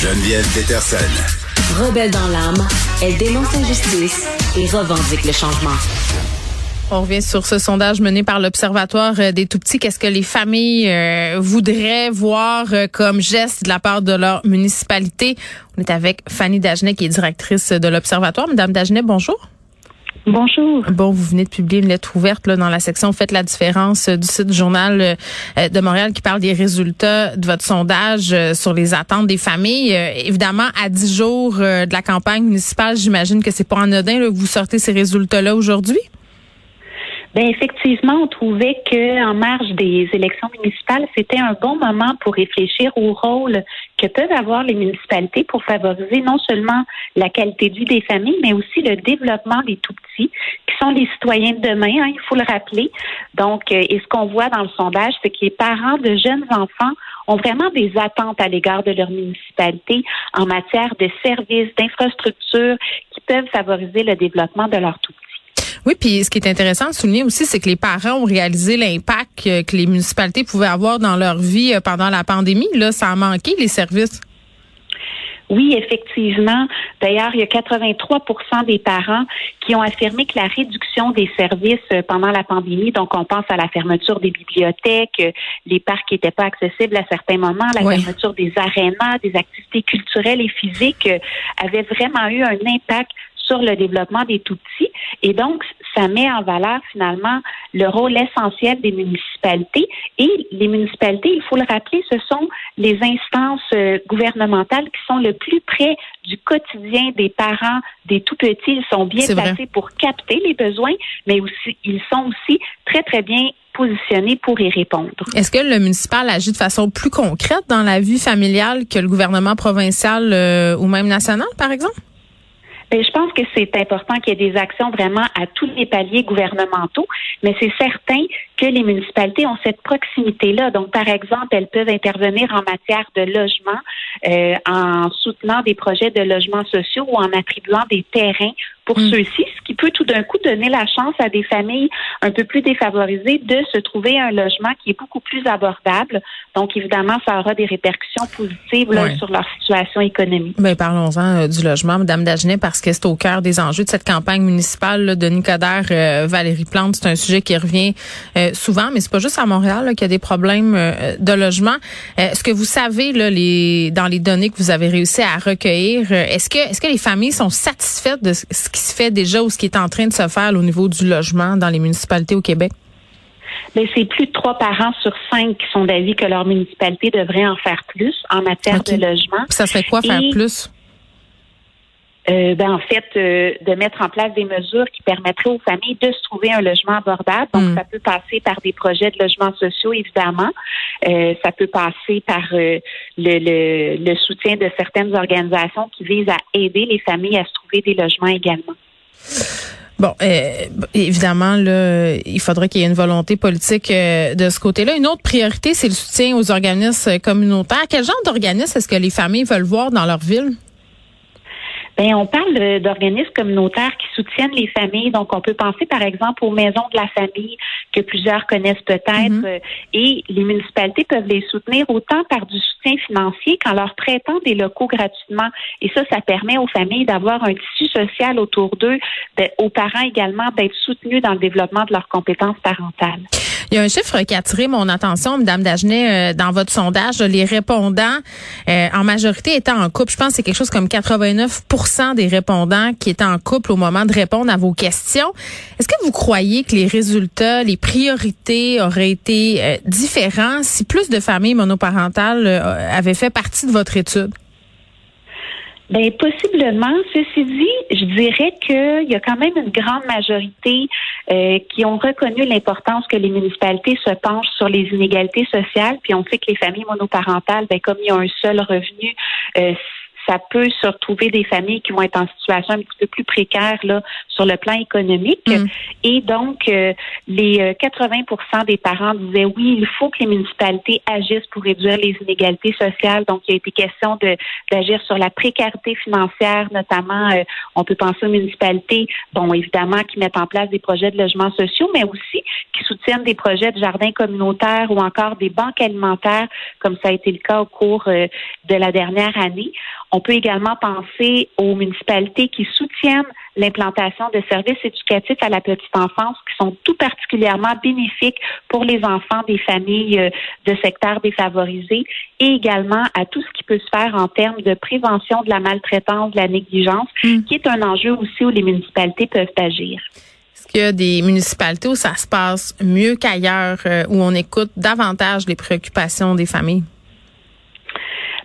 Geneviève Peterson. Rebelle dans l'âme, elle dénonce l'injustice et revendique le changement. On revient sur ce sondage mené par l'Observatoire euh, des tout-petits. Qu'est-ce que les familles euh, voudraient voir euh, comme geste de la part de leur municipalité? On est avec Fanny Dagenet, qui est directrice de l'Observatoire. Madame Dagenet, bonjour. Bonjour. Bon, vous venez de publier une lettre ouverte là, dans la section Faites la différence du site Journal de Montréal qui parle des résultats de votre sondage sur les attentes des familles. évidemment, à dix jours de la campagne municipale, j'imagine que c'est pas anodin que vous sortez ces résultats-là aujourd'hui? Bien, effectivement, on trouvait que en marge des élections municipales, c'était un bon moment pour réfléchir au rôle que peuvent avoir les municipalités pour favoriser non seulement la qualité de vie des familles, mais aussi le développement des tout petits, qui sont les citoyens de demain, hein, il faut le rappeler. Donc, euh, et ce qu'on voit dans le sondage, c'est que les parents de jeunes enfants ont vraiment des attentes à l'égard de leur municipalité en matière de services, d'infrastructures qui peuvent favoriser le développement de leur tout petits. Oui, puis ce qui est intéressant de souligner aussi, c'est que les parents ont réalisé l'impact que les municipalités pouvaient avoir dans leur vie euh, pendant la pandémie. Là, ça a manqué les services. Oui, effectivement. D'ailleurs, il y a 83% des parents qui ont affirmé que la réduction des services euh, pendant la pandémie, donc on pense à la fermeture des bibliothèques, euh, les parcs n'étaient pas accessibles à certains moments, la fermeture des arénas, des activités culturelles et physiques avait vraiment eu un impact sur le développement des tout-petits. Et donc, ça met en valeur finalement le rôle essentiel des municipalités. Et les municipalités, il faut le rappeler, ce sont les instances euh, gouvernementales qui sont le plus près du quotidien des parents des tout-petits. Ils sont bien placés pour capter les besoins, mais aussi ils sont aussi très, très bien positionnés pour y répondre. Est-ce que le municipal agit de façon plus concrète dans la vie familiale que le gouvernement provincial euh, ou même national, par exemple? Bien, je pense que c'est important qu'il y ait des actions vraiment à tous les paliers gouvernementaux, mais c'est certain que les municipalités ont cette proximité-là. Donc, par exemple, elles peuvent intervenir en matière de logement, euh, en soutenant des projets de logements sociaux ou en attribuant des terrains pour mm. ceux-ci, peut tout d'un coup donner la chance à des familles un peu plus défavorisées de se trouver un logement qui est beaucoup plus abordable. Donc, évidemment, ça aura des répercussions positives sur leur situation économique. Mais ben, parlons-en euh, du logement, Madame Dagenet, parce que c'est au cœur des enjeux de cette campagne municipale de Nicodère euh, Valérie Plante. C'est un sujet qui revient euh, souvent, mais c'est pas juste à Montréal qu'il y a des problèmes de logement. Est-ce que vous savez là, les, dans les données que vous avez réussi à recueillir, est-ce que est-ce que les familles sont satisfaites de ce qui qui se fait déjà ou ce qui est en train de se faire au niveau du logement dans les municipalités au Québec? Mais c'est plus de trois parents sur cinq qui sont d'avis que leur municipalité devrait en faire plus en matière de logement. ça serait quoi faire plus? Euh, ben, en fait, euh, de mettre en place des mesures qui permettraient aux familles de se trouver un logement abordable. Donc, hmm. ça peut passer par des projets de logements sociaux, évidemment. Euh, ça peut passer par le, le, le, soutien de certaines organisations qui visent à aider les familles à se trouver des logements également. Bon, évidemment, là, il faudrait qu'il y ait une volonté politique de ce côté-là. Une autre priorité, c'est le soutien aux organismes communautaires. Quel genre d'organismes est-ce que les familles veulent voir dans leur ville? Bien, on parle d'organismes communautaires qui soutiennent les familles. Donc, on peut penser, par exemple, aux maisons de la famille que plusieurs connaissent peut-être. Mhm. Euh, et les municipalités peuvent les soutenir autant par du soutien financier qu'en leur prêtant des locaux gratuitement. Et ça, ça permet aux familles d'avoir un tissu social autour d'eux, aux parents également d'être soutenus dans le développement de leurs compétences parentales. Il y a un chiffre qui a attiré mon attention, Madame Dagenet, euh, dans votre sondage. Les répondants, euh, en majorité, étaient en couple. Je pense que c'est quelque chose comme 89 des répondants qui étaient en couple au moment de répondre à vos questions. Est-ce que vous croyez que les résultats, les priorités auraient été euh, différents si plus de familles monoparentales avaient fait partie de votre étude? Ben possiblement. Ceci dit, je dirais qu'il y a quand même une grande majorité euh, qui ont reconnu l'importance que les municipalités se penchent sur les inégalités sociales. Puis on sait que les familles monoparentales, ben comme il y a un seul revenu, euh, ça peut se retrouver des familles qui vont être en situation un petit peu plus précaire là sur le plan économique. Mm. Et donc, euh, les 80% euh, des parents disaient oui, il faut que les municipalités agissent pour réduire les inégalités sociales. Donc, il y a été question de d'agir sur la précarité financière, notamment. Euh, on peut penser aux municipalités, bon, évidemment, qui mettent en place des projets de logements sociaux, mais aussi qui soutiennent des projets de jardins communautaires ou encore des banques alimentaires, comme ça a été le cas au cours de la dernière année. On peut également penser aux municipalités qui soutiennent l'implantation de services éducatifs à la petite enfance qui sont tout particulièrement bénéfiques pour les enfants des familles euh, de secteurs défavorisés et également à tout ce qui peut se faire en termes de prévention de la maltraitance, de la négligence, mm. qui est un enjeu aussi où les municipalités peuvent agir. Est-ce qu'il y a des municipalités où ça se passe mieux qu'ailleurs, euh, où on écoute davantage les préoccupations des familles?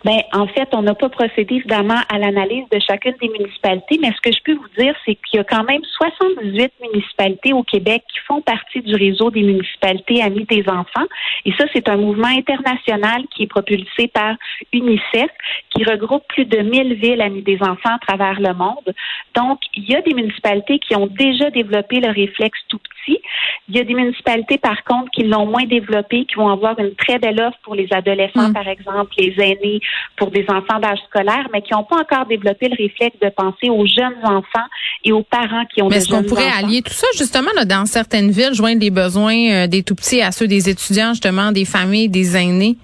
Ben, en fait, on n'a pas procédé évidemment à l'analyse de chacune des municipalités, mais ce que je peux vous dire, c'est qu'il y a quand même 78 municipalités au Québec qui font partie du réseau des municipalités amies des enfants. Et ça, c'est un mouvement international qui est propulsé par UNICEF, qui regroupe plus de 1000 villes amies des enfants à travers le monde. Donc, il y a des municipalités qui ont déjà développé le réflexe tout petit. Il y a des municipalités, par contre, qui l'ont moins développé, qui vont avoir une très belle offre pour les adolescents, mm. par exemple, les aînés, pour des enfants d'âge scolaire, mais qui n'ont pas encore développé le réflexe de penser aux jeunes enfants et aux parents qui ont mais des jeunes enfants. est-ce qu'on pourrait allier tout ça, justement, là, dans certaines villes, joindre les besoins euh, des tout-petits à ceux des étudiants, justement, des familles, des aînés?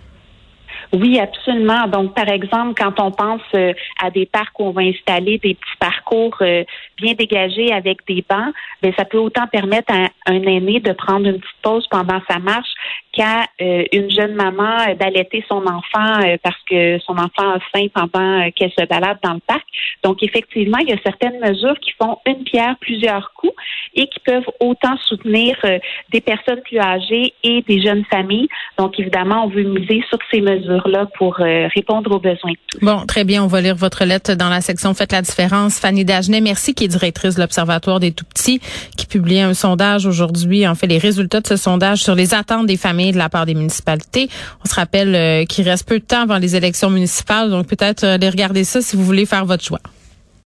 Oui, absolument. Donc, par exemple, quand on pense euh, à des parcs où on va installer des petits parcours euh, bien dégagés avec des bancs, bien, ça peut autant permettre à un aîné de prendre une petite pause pendant sa marche qu'à euh, une jeune maman d'allaiter son enfant parce que son enfant a faim pendant qu'elle se balade dans le parc. Donc, effectivement, il y a certaines mesures qui font une pierre plusieurs coups et qui peuvent autant soutenir des personnes plus âgées et des jeunes familles. Donc, évidemment, on veut miser sur ces mesures là pour euh, répondre aux besoins. Bon, très bien. On va lire votre lettre dans la section Faites la différence. Fanny Dagenet, merci, qui est directrice de l'Observatoire des tout-petits, qui publie un sondage aujourd'hui, en fait, les résultats de ce sondage sur les attentes des familles de la part des municipalités. On se rappelle euh, qu'il reste peu de temps avant les élections municipales, donc peut-être euh, aller regarder ça si vous voulez faire votre choix.